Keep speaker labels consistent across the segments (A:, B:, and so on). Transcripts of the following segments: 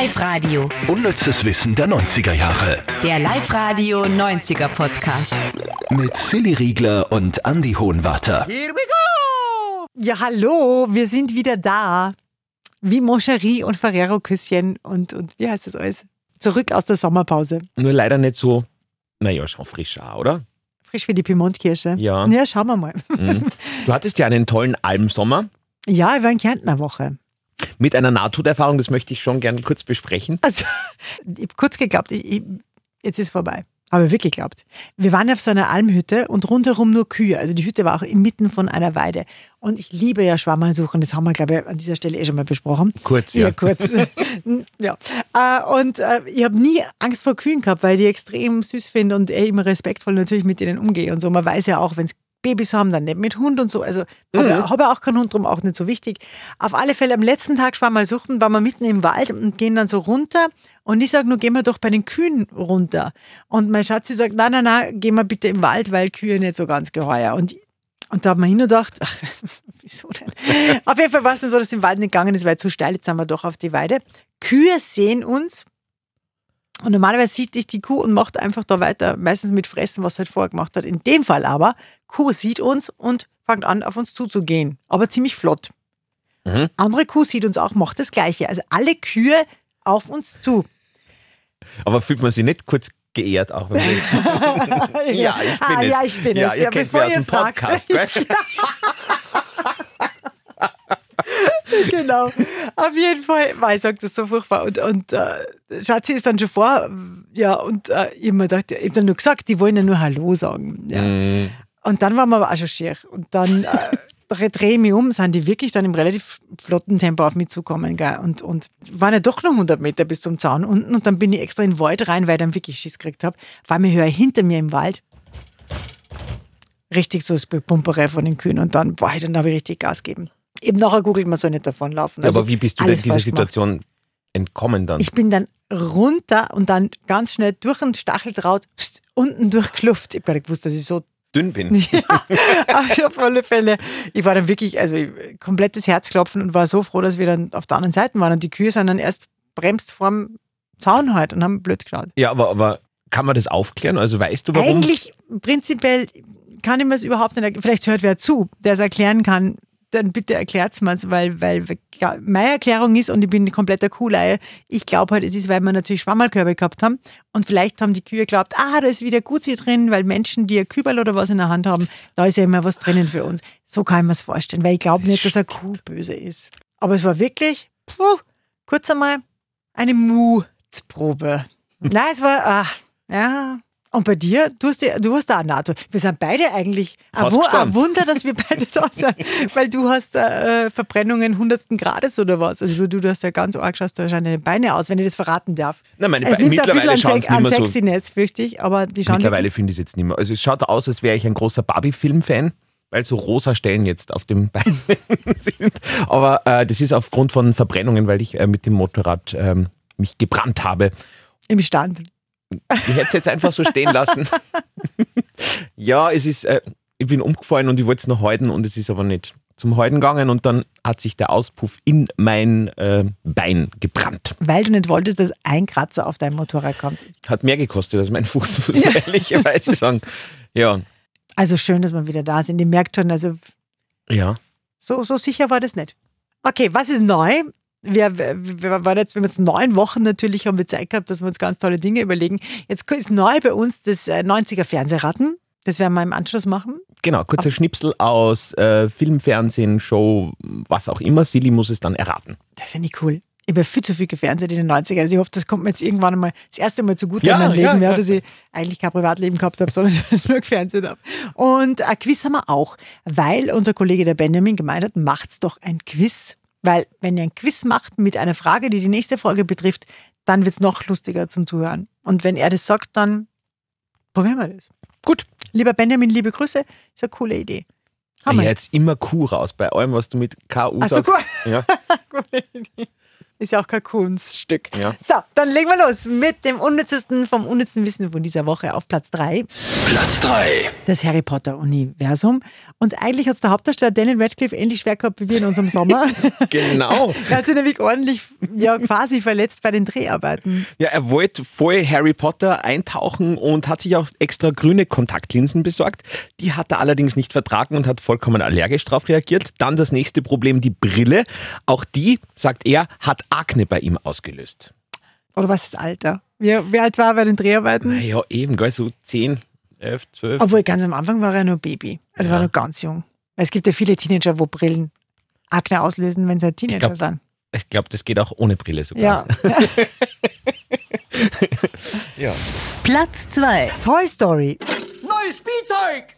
A: Live-Radio.
B: Unnützes Wissen der 90er Jahre.
A: Der Live-Radio 90er Podcast.
B: Mit Silly Riegler und Andy Hohenwarter.
C: Ja, hallo, wir sind wieder da. Wie Moncherie und Ferrero-Küsschen und, und wie heißt das alles? Zurück aus der Sommerpause.
D: Nur leider nicht so, naja, schon frisch auch, oder?
C: Frisch wie die Piemontkirsche.
D: Ja.
C: Ja, schauen wir mal.
D: Mhm. Du hattest ja einen tollen Almsommer
C: Ja, ich war in Kärntner Woche.
D: Mit einer Nahtoderfahrung, das möchte ich schon gerne kurz besprechen.
C: Also, ich habe kurz geglaubt, ich, ich, jetzt ist vorbei. Aber wirklich geglaubt. Wir waren auf so einer Almhütte und rundherum nur Kühe. Also die Hütte war auch inmitten von einer Weide. Und ich liebe ja Schwammerlsuchen. Das haben wir, glaube ich, an dieser Stelle eh schon mal besprochen.
D: Kurz, ja.
C: Ja, kurz. ja. Äh, Und äh, ich habe nie Angst vor Kühen gehabt, weil ich die extrem süß finde und eh immer respektvoll natürlich mit denen umgehe und so. Man weiß ja auch, wenn es Babys haben, dann nicht mit Hund und so. Also habe hab auch keinen Hund, drum auch nicht so wichtig. Auf alle Fälle am letzten Tag Schwammersuchen waren wir mitten im Wald und gehen dann so runter. Und ich sage, nur gehen wir doch bei den Kühen runter. Und mein Schatzi sagt, nein, nein, nein, gehen wir bitte im Wald, weil Kühe nicht so ganz geheuer. Und und da haben wir hin und gedacht, ach, wieso denn? auf jeden Fall war es dann so, dass es im Wald nicht gegangen ist, weil zu steil, jetzt sind wir doch auf die Weide. Kühe sehen uns und normalerweise sieht dich die Kuh und macht einfach da weiter, meistens mit Fressen, was sie halt vorher gemacht hat. In dem Fall aber, Kuh sieht uns und fängt an, auf uns zuzugehen, aber ziemlich flott.
D: Mhm.
C: Andere Kuh sieht uns auch, macht das Gleiche. Also alle Kühe auf uns zu.
D: Aber fühlt man sich nicht kurz geehrt auch? Wenn man ja, ich bin
C: ah,
D: es.
C: Ja, ich bin
D: ja,
C: es.
D: Ihr
C: Ja,
D: kennt
C: bevor
D: mich aus dem Podcast,
C: fragt. genau. Auf jeden Fall, weil ich sage, das ist so furchtbar. Und, und äh, Schatzi ist dann schon vor, ja, und äh, ich habe mir gedacht, ich habe dann nur gesagt, die wollen ja nur Hallo sagen. Ja.
D: Mhm.
C: Und dann waren wir aber auch schon schier. Und dann äh, drehe ich mich um, sind die wirklich dann im relativ flotten Tempo auf mich zukommen. Gell? Und, und waren ja doch noch 100 Meter bis zum Zaun unten. Und dann bin ich extra in den Wald rein, weil ich dann wirklich Schiss gekriegt habe. Weil mir höre hinter mir im Wald richtig so das Bepumpere von den Kühen. Und dann, boah, dann habe ich richtig Gas gegeben. Eben nachher googelt man soll nicht davonlaufen.
D: Ja,
C: Also
D: aber wie bist du denn dieser. Situation entkommen dann?
C: Ich bin dann runter und dann ganz schnell durch den Stacheldraht pst, unten durchgeschlupft. Ich habe gar nicht gewusst, dass ich so
D: dünn bin.
C: ja, auf alle Fälle. Ich war dann wirklich, also komplettes Herzklopfen und war so froh, dass wir dann auf der anderen Seite waren. Und die Kühe sind dann erst bremst vorm Zaun halt und haben blöd geschaut.
D: Ja, aber, aber kann man das aufklären? Also weißt du, warum?
C: Eigentlich prinzipiell kann ich mir es überhaupt nicht erklären. Vielleicht hört wer zu, der es erklären kann. Dann bitte erklärt es mir, weil, weil ja, meine Erklärung ist, und ich bin ein kompletter Kuhleihe, ich glaube halt, es ist, weil wir natürlich Schwammerkörbe gehabt haben und vielleicht haben die Kühe geglaubt, ah, da ist wieder Guzi drin, weil Menschen, die ein Kübel oder was in der Hand haben, da ist ja immer was drinnen für uns. So kann ich mir es vorstellen, weil ich glaube nicht, dass eine Kuh böse ist. Aber es war wirklich, puh, kurz einmal eine Mutsprobe. Nein, es war, ah, ja. Und bei dir, du hast, ja- du hast da eine NATO. Wir sind beide eigentlich, ein, ein Wunder, dass wir beide da sind, weil du hast äh, Verbrennungen hundertsten Grades oder was. Also du, du hast ja ganz arg, schaust du wahrscheinlich deine Beine aus, wenn ich das verraten darf.
D: Nein, meine
C: es
D: Beine- mittlerweile
C: bisschen an,
D: schauen sie nicht mehr so-
C: Sexiness, fürchte ich, aber die schauen
D: Mittlerweile finde ich es jetzt nicht mehr. Also es schaut aus, als wäre ich ein großer Barbie-Film-Fan, weil so rosa Stellen jetzt auf dem Bein sind. Aber äh, das ist aufgrund von Verbrennungen, weil ich äh, mit dem Motorrad ähm, mich gebrannt habe.
C: im Stand.
D: Ich hätte es jetzt einfach so stehen lassen. ja, es ist, äh, ich bin umgefallen und ich wollte es noch halten und es ist aber nicht zum Halten gegangen und dann hat sich der Auspuff in mein äh, Bein gebrannt.
C: Weil du nicht wolltest, dass ein Kratzer auf dein Motorrad kommt.
D: Hat mehr gekostet als mein Fuß, muss man ehrlicherweise sagen. Ja,
C: Also schön, dass wir wieder da sind. Ihr merkt schon, also
D: ja.
C: So, so sicher war das nicht. Okay, was ist neu? Wir, wir, waren jetzt, wir haben jetzt neun Wochen natürlich haben wir Zeit gehabt, dass wir uns ganz tolle Dinge überlegen. Jetzt ist neu bei uns das äh, 90er Fernsehraten. Das werden wir im Anschluss machen.
D: Genau, kurzer Schnipsel aus äh, Film, Fernsehen, Show, was auch immer. Silly muss es dann erraten.
C: Das finde ich cool. Ich habe viel zu viel gefernseht in den 90ern. Also ich hoffe, das kommt mir jetzt irgendwann einmal das erste Mal zugute
D: Ja,
C: in meinem Leben,
D: ja,
C: ja,
D: ja.
C: dass ich eigentlich kein Privatleben gehabt habe, sondern nur gefernseht habe. Und ein Quiz haben wir auch, weil unser Kollege der Benjamin gemeint hat, macht's doch ein Quiz. Weil wenn ihr ein Quiz macht mit einer Frage, die die nächste Folge betrifft, dann wird es noch lustiger zum Zuhören. Und wenn er das sagt, dann probieren wir das.
D: Gut.
C: Lieber Benjamin, liebe Grüße, ist eine coole Idee. Haben
D: Ja,
C: wir.
D: jetzt immer Q raus, bei allem, was du mit KU
C: Ach so,
D: sagst.
C: cool.
D: Ja.
C: Coole Idee. Ist ja auch kein Kunststück.
D: Ja.
C: So, dann legen wir los mit dem unnützesten vom unnützen Wissen von dieser Woche auf Platz 3.
B: Platz 3.
C: Das Harry Potter-Universum. Und eigentlich hat es der Hauptdarsteller Daniel Radcliffe ähnlich schwer gehabt wie wir in unserem Sommer.
D: Genau.
C: er hat sich nämlich ordentlich, ja, quasi verletzt bei den Dreharbeiten.
D: Ja, er wollte voll Harry Potter eintauchen und hat sich auch extra grüne Kontaktlinsen besorgt. Die hat er allerdings nicht vertragen und hat vollkommen allergisch darauf reagiert. Dann das nächste Problem, die Brille. Auch die, sagt er, hat Akne bei ihm ausgelöst.
C: Oder was ist das Alter? Wie, wie alt war er bei den Dreharbeiten?
D: Naja, eben, gell, so 10, 11, 12.
C: Obwohl ganz am Anfang war er nur Baby. Also
D: Ja.
C: war noch ganz jung. Es gibt ja viele Teenager, wo Brillen Akne auslösen, wenn sie ein Teenager
D: glaub,
C: sind.
D: Ich glaube, das geht auch ohne Brille sogar.
C: Ja.
D: ja.
A: Platz 2.
C: Toy Story. Neues Spielzeug!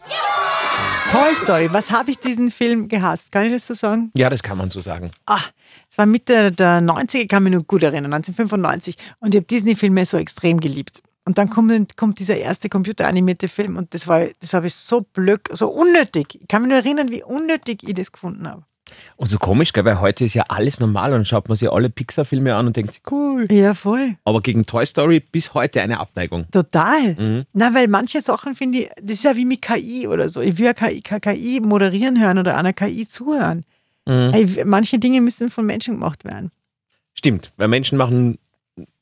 C: Toy Story. Was habe ich diesen Film gehasst? Kann ich das so sagen?
D: Ja, das kann man so sagen.
C: Ah, es war Mitte der 90er, kann mich nur gut erinnern, 1995. Und ich habe Disney-Filme so extrem geliebt. Und dann kommt, kommt dieser erste computeranimierte Film und das war, das habe ich so blöd, so unnötig. Ich kann mich nur erinnern, wie unnötig ich das gefunden habe.
D: Und so komisch, gell, weil heute ist ja alles normal und dann schaut man sich alle Pixar-Filme an und denkt sich, cool.
C: Ja, voll.
D: Aber gegen Toy Story bis heute eine Abneigung.
C: Total.
D: Mhm.
C: Na, weil manche Sachen finde ich, das ist ja wie mit KI oder so. Ich will ja KI, KI moderieren hören oder einer KI zuhören.
D: Mhm.
C: Manche Dinge müssen von Menschen gemacht werden.
D: Stimmt, weil Menschen machen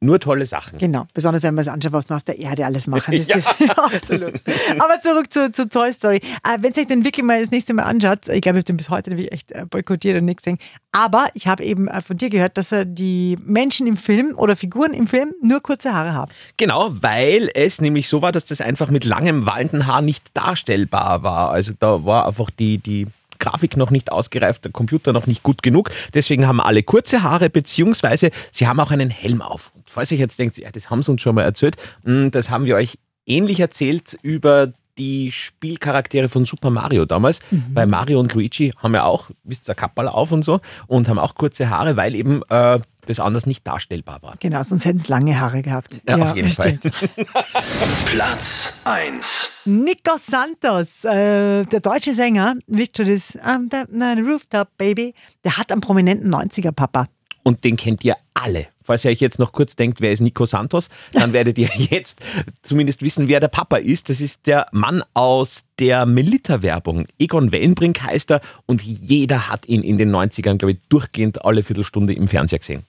D: nur tolle Sachen.
C: Genau, besonders wenn man es anschaut, was man auf der Erde alles machen. Das, das, absolut. Aber zurück zu, zu Toy Story. Äh, wenn ihr euch den wirklich mal das nächste Mal anschaut, ich glaube, ich habe den bis heute nämlich echt äh, boykottiert und nichts gesehen. Aber ich habe eben äh, von dir gehört, dass er die Menschen im Film oder Figuren im Film nur kurze Haare haben.
D: Genau, weil es nämlich so war, dass das einfach mit langem wallenden Haar nicht darstellbar war. Also da war einfach die, die Grafik noch nicht ausgereift, der Computer noch nicht gut genug. Deswegen haben alle kurze Haare, beziehungsweise sie haben auch einen Helm auf. Und falls ihr jetzt denkt, ja, das haben sie uns schon mal erzählt, mh, das haben wir euch ähnlich erzählt über die Spielcharaktere von Super Mario damals, weil Mario und Luigi haben ja auch, wisst ihr, Kappal auf und so und haben auch kurze Haare, weil eben äh, das anders nicht darstellbar war.
C: Genau, sonst hätten es lange Haare gehabt.
D: Ja, auf jeden Fall.
C: stimmt.
B: Platz 1.
C: Nico Santos, äh, der deutsche Sänger, wisst ihr das? I'm the, the Rooftop Baby, der hat einen prominenten 90er-Papa.
D: Und den kennt ihr alle. Falls ihr euch jetzt noch kurz denkt, wer ist Nico Santos, dann werdet ihr jetzt zumindest wissen, wer der Papa ist. Das ist der Mann aus der Melita-Werbung. Egon Wellenbrink heißt er und jeder hat ihn in den 90ern, glaube ich, durchgehend alle Viertelstunde im Fernseher gesehen.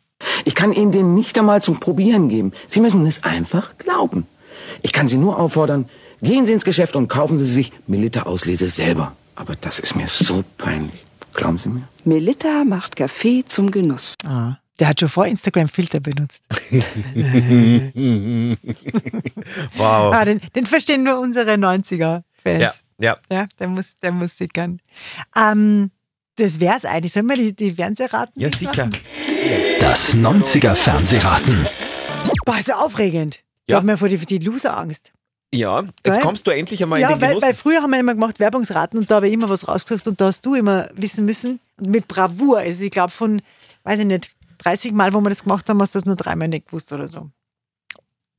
E: Ich kann Ihnen den nicht einmal zum Probieren geben. Sie müssen es einfach glauben. Ich kann Sie nur auffordern, gehen Sie ins Geschäft und kaufen Sie sich Melitta-Auslese selber. Aber das ist mir so peinlich. Glauben Sie mir?
F: Melitta macht Kaffee zum Genuss.
C: Ah, der hat schon vor Instagram Filter benutzt.
D: Wow.
C: Ah, den, den verstehen nur unsere 90er-Fans.
D: Ja, ja.
C: Ja, der muss, der muss sickern. Ähm, das wär's eigentlich. Sollen wir die, die Fernsehraten
D: Ja,
C: nicht
D: sicher.
C: machen?
B: Das 90er Fernsehraten.
C: Boah, ist ja aufregend. Ich
D: Ja.
C: habe mir vor die, die Loser-Angst.
D: Ja, jetzt
C: Weil-
D: kommst du endlich einmal
C: Ja,
D: in den
C: weil,
D: Genuss.
C: weil früher haben wir immer gemacht Werbungsraten und da habe ich immer was rausgesucht und da hast du immer wissen müssen und mit Bravour. Also ich glaube von, weiß ich nicht, 30 Mal, wo wir das gemacht haben, hast du das nur dreimal nicht gewusst oder so.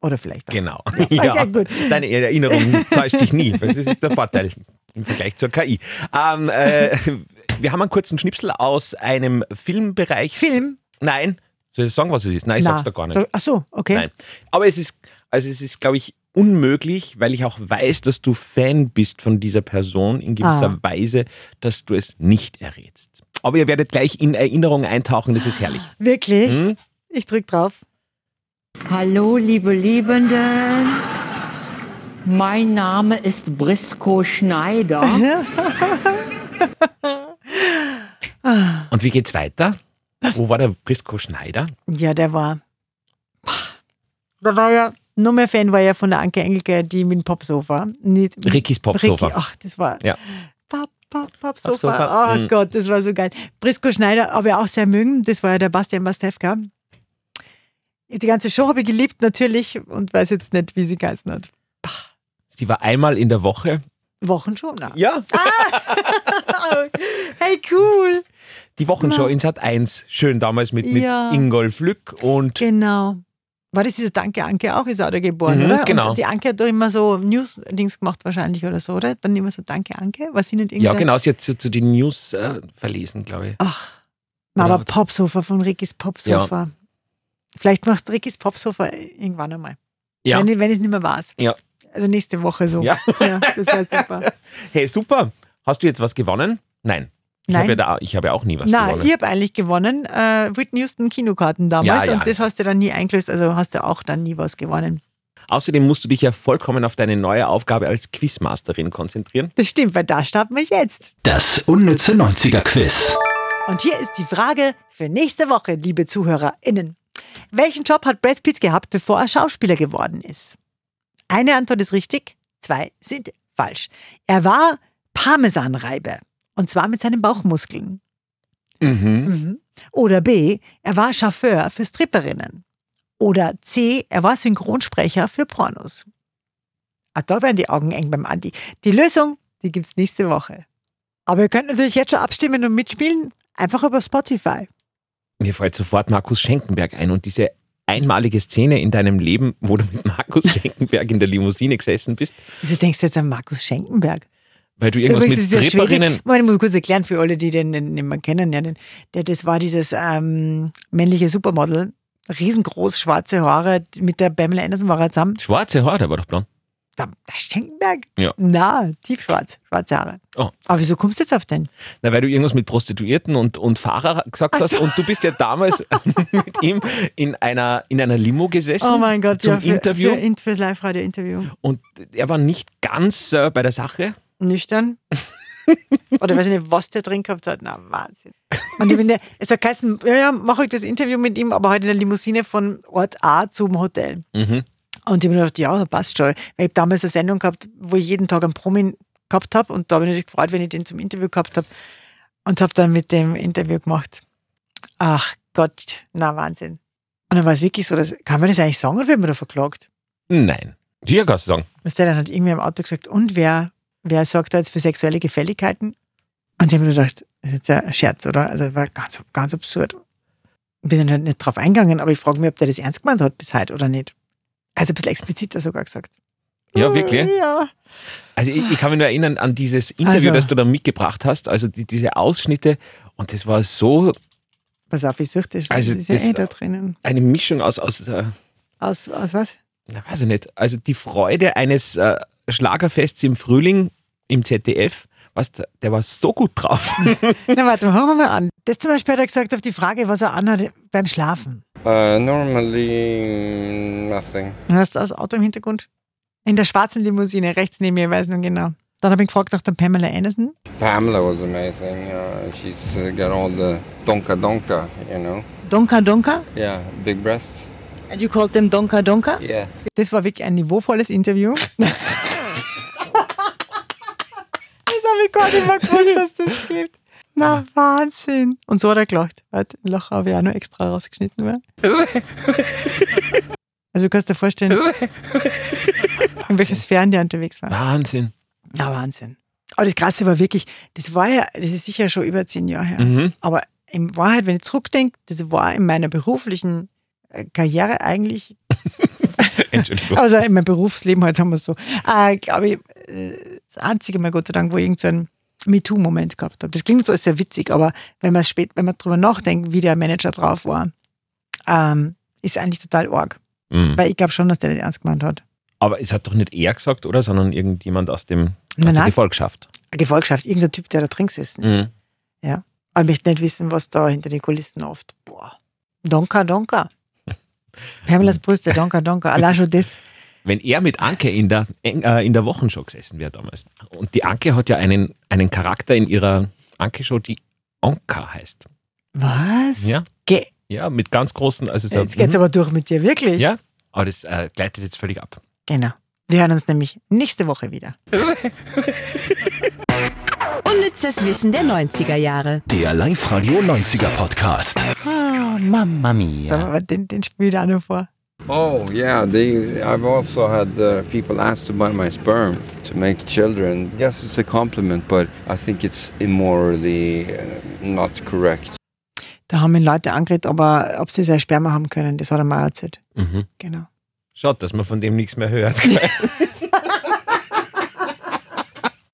C: Oder vielleicht auch.
D: Genau.
C: Okay,
D: Ja,
C: gut.
D: Deine Erinnerung täuscht dich nie. Das ist der Vorteil im Vergleich zur KI. Ähm, äh, wir haben einen kurzen Schnipsel aus einem Filmbereich.
C: Film?
D: Nein. Soll ich sagen, was es ist? Nein, ich
C: Na,
D: sag's da gar nicht.
C: Ach so, okay.
D: Nein. Aber es ist, also es ist, glaube ich, unmöglich, weil ich auch weiß, dass du Fan bist von dieser Person in gewisser
C: Ah.
D: Weise, dass du es nicht errätst. Aber ihr werdet gleich in Erinnerung eintauchen, das ist herrlich.
C: Wirklich?
D: Hm?
C: Ich drück drauf.
G: Hallo, liebe Liebenden. Mein Name ist Brisco Schneider.
D: Und wie geht's weiter? Wo war der Brisco Schneider?
C: Ja, der war. Da war ja, noch mehr Fan war ja von der Anke Engelke, die mit dem Popsofa. Nicht,
D: Rickys Popsofa.
C: Ricky, ach, das war.
D: Ja.
C: Pop, Pop, Popsofa.
D: Popsofa,
C: Oh
D: mhm.
C: Gott, das war so geil. Brisco Schneider habe ich auch sehr mögen. Das war ja der Bastian Bastewka. Die ganze Show habe ich geliebt, natürlich, und weiß jetzt nicht, wie sie geheißen hat.
D: Sie war einmal in der Woche.
C: Wochen schon.
D: Ja.
C: Hey, cool.
D: Die Wochenshow in Sat 1. Schön damals mit,
C: Ja.
D: mit Ingolf Lück und
C: Genau. War das dieser Danke Anke auch? Ist auch da geboren,
D: Mhm,
C: oder?
D: genau.
C: Und die Anke hat doch immer so News-Dings gemacht, wahrscheinlich, oder so, oder? Dann immer so Danke Anke. Was sie nicht
D: ja,
C: irgendein-
D: genau, sie hat zu, zu den News äh, verlesen, glaube ich.
C: Ach, na, aber
D: Oder-
C: Popsofa von Rickys Popsofa. Vielleicht machst du Rickys Popsofa irgendwann einmal.
D: Ja.
C: Wenn, wenn es nicht mehr weiß.
D: Ja.
C: Also nächste Woche so.
D: Ja.
C: das wäre super.
D: Hey, super. Hast du jetzt was gewonnen? Nein. Ich
C: Nein.
D: habe ja, da, ich habe ja auch nie was
C: Nein,
D: gewonnen.
C: ich habe eigentlich gewonnen. Äh, Whitney Houston Kinokarten damals
D: Ja, ja.
C: und das hast du dann nie eingelöst, also hast du auch dann nie was gewonnen.
D: Außerdem musst du dich ja vollkommen auf deine neue Aufgabe als Quizmasterin konzentrieren.
C: Das stimmt, weil da starten wir jetzt.
B: Das unnütze 90er-Quiz.
C: Und hier ist die Frage für nächste Woche, liebe ZuhörerInnen. Welchen Job hat Brad Pitt gehabt, bevor er Schauspieler geworden ist? Eine Antwort ist richtig, zwei sind falsch. Er war Parmesanreiber. Und zwar mit seinen Bauchmuskeln. Mhm. Oder B, er war Chauffeur für Stripperinnen. Oder C, er war Synchronsprecher für Pornos. Ah, da werden die Augen eng beim Andi. Die Lösung, die gibt es nächste Woche. Aber ihr könnt natürlich jetzt schon abstimmen und mitspielen, einfach über Spotify.
D: Mir fällt sofort Markus Schenkenberg ein und diese einmalige Szene in deinem Leben, wo du mit Markus Schenkenberg in der Limousine gesessen bist,
C: Wieso denkst du jetzt an Markus Schenkenberg?
D: Weil du irgendwas
C: Übrigens
D: mit
C: ist der
D: Stripperinnen.
C: Schwede, ich muss kurz erklären für alle, die den nicht mehr kennen. Ja, den, der, das war dieses ähm, männliche Supermodel, riesengroß, schwarze Haare, mit der Pamela Anderson war er zusammen.
D: Schwarze Haare, der war doch blond.
C: Da, der Schenkenberg?
D: Ja.
C: Na, tiefschwarz, schwarze Haare.
D: Oh.
C: Aber wieso kommst du jetzt auf den?
D: Na, weil du irgendwas mit Prostituierten und, und Fahrer gesagt hast.
C: so.
D: Und du bist ja damals mit ihm in einer, in einer Limo gesessen
C: Oh mein Gott,
D: zum
C: ja, für,
D: Interview.
C: Für, in- fürs Live-Radio-Interview.
D: und er war nicht ganz äh, bei der Sache.
C: Nüchtern. Oder weiß ich nicht, was der drin gehabt hat. Na, Wahnsinn. Und ich bin der, es hat geheißen, ja, ja, mache ich das Interview mit ihm, aber heute in der Limousine von Ort A zum Hotel.
D: Mhm.
C: Und ich habe mir gedacht, ja, passt schon. Weil ich hab damals eine Sendung gehabt, wo ich jeden Tag einen Promi gehabt habe und da habe ich natürlich gefreut, wenn ich den zum Interview gehabt habe und habe dann mit dem Interview gemacht. Ach Gott, na Wahnsinn. Und dann war es wirklich so, dass, kann man das eigentlich sagen oder wird man da verklagt?
D: Nein. Hier kannst du sagen.
C: Was der dann hat irgendwie im Auto gesagt, und wer, wer sorgt da jetzt für sexuelle Gefälligkeiten? Und ich habe mir gedacht, das ist jetzt ein Scherz, oder? Also das war ganz, ganz absurd. Bin dann halt nicht drauf eingegangen, aber ich frage mich, ob der das ernst gemeint hat bis heute oder nicht. Also ein bisschen expliziter sogar gesagt.
D: Ja, wirklich?
C: Ja.
D: Also ich, ich kann mich nur erinnern an dieses Interview,
C: Also-
D: das du da mitgebracht hast, also die, diese Ausschnitte und das war so
C: Pass auf, ich suche das. Das
D: Also
C: ist ja
D: das-
C: eh da drinnen.
D: eine Mischung aus, aus äh,
C: Aus, aus was?
D: na, weiß ich nicht, also die Freude eines äh, Schlagerfests im Frühling im ZDF, was, der der war so gut drauf.
C: Na warte mal, hören wir mal an. Das zum Beispiel hat er gesagt auf die Frage, was er anhat beim Schlafen.
H: Uh, normally, nothing.
C: Hörst du das Auto im Hintergrund? In der schwarzen Limousine, rechts neben mir, ich weiß noch genau. Dann habe ich gefragt nach der Pamela Anderson.
H: Pamela was amazing. Uh, she's uh, got all the donka donka, you know.
C: Donka Donka.
H: Yeah, big breasts.
C: And you called them Donka Donka?
H: Yeah.
C: Das war wirklich ein niveauvolles Interview. habe ich mehr gewusst, dass das gibt. Na, Wahnsinn. Und so hat er gelacht. Warte, den Lacher habe ich auch noch extra rausgeschnitten. Oder? Also du kannst dir vorstellen, in welcher Sphären der unterwegs war.
D: Wahnsinn.
C: Ja, Wahnsinn. Aber das Krasse war wirklich, das war ja, das ist sicher schon über zehn Jahre her.
D: Mhm.
C: Aber in Wahrheit, wenn ich zurückdenke, das war in meiner beruflichen äh, Karriere eigentlich
D: Entschuldigung.
C: also in meinem Berufsleben, halt sagen wir es so, äh, glaube ich, äh, das einzige Mal, Gott sei Dank, wo ich irgendeinen so MeToo-Moment gehabt habe. Das klingt so sehr witzig, aber wenn man spät, wenn man drüber nachdenkt, wie der Manager drauf war, ähm, ist eigentlich total arg.
D: Mhm.
C: Weil ich glaube schon, dass der das ernst gemeint hat.
D: Aber es hat doch nicht er gesagt, oder? Sondern irgendjemand aus, dem, aus
C: Nein,
D: der. Gefolgschaft.
C: Gefolgschaft, irgendein Typ, der da drin gesessen ist.
D: Mhm.
C: Aber ich möchte nicht wissen, was da hinter den Kulissen oft. Boah. Donka, donka. Pamelas Brüste, donka, donka. Allein schon das.
D: Wenn er mit Anke in der, äh, in der Wochenshow gesessen wäre damals. Und die Anke hat ja einen, einen Charakter in ihrer Anke-Show, die Onka heißt.
C: Was?
D: Ja,
C: Ge
D: ja mit ganz großen, also so,
C: Jetzt geht's
D: mhm.
C: aber durch mit dir, wirklich?
D: Ja, aber das äh, gleitet jetzt völlig ab.
C: Genau. Wir hören uns nämlich nächste Woche wieder.
A: Unnützes Wissen der 90er Jahre.
B: Der Live-Radio 90er Podcast.
C: So, aber den, den spiele ich auch noch vor.
H: Oh yeah, they. I've also had uh, people ask to buy my sperm to make children. Yes, it's a compliment, but I think it's immorally uh, not correct.
C: Da haben ihn Leute angeredet, aber ob sie sein Sperma haben können, das hat er mir auch erzählt.
D: Mhm.
C: Genau.
D: Schaut, dass man von dem nichts mehr hört.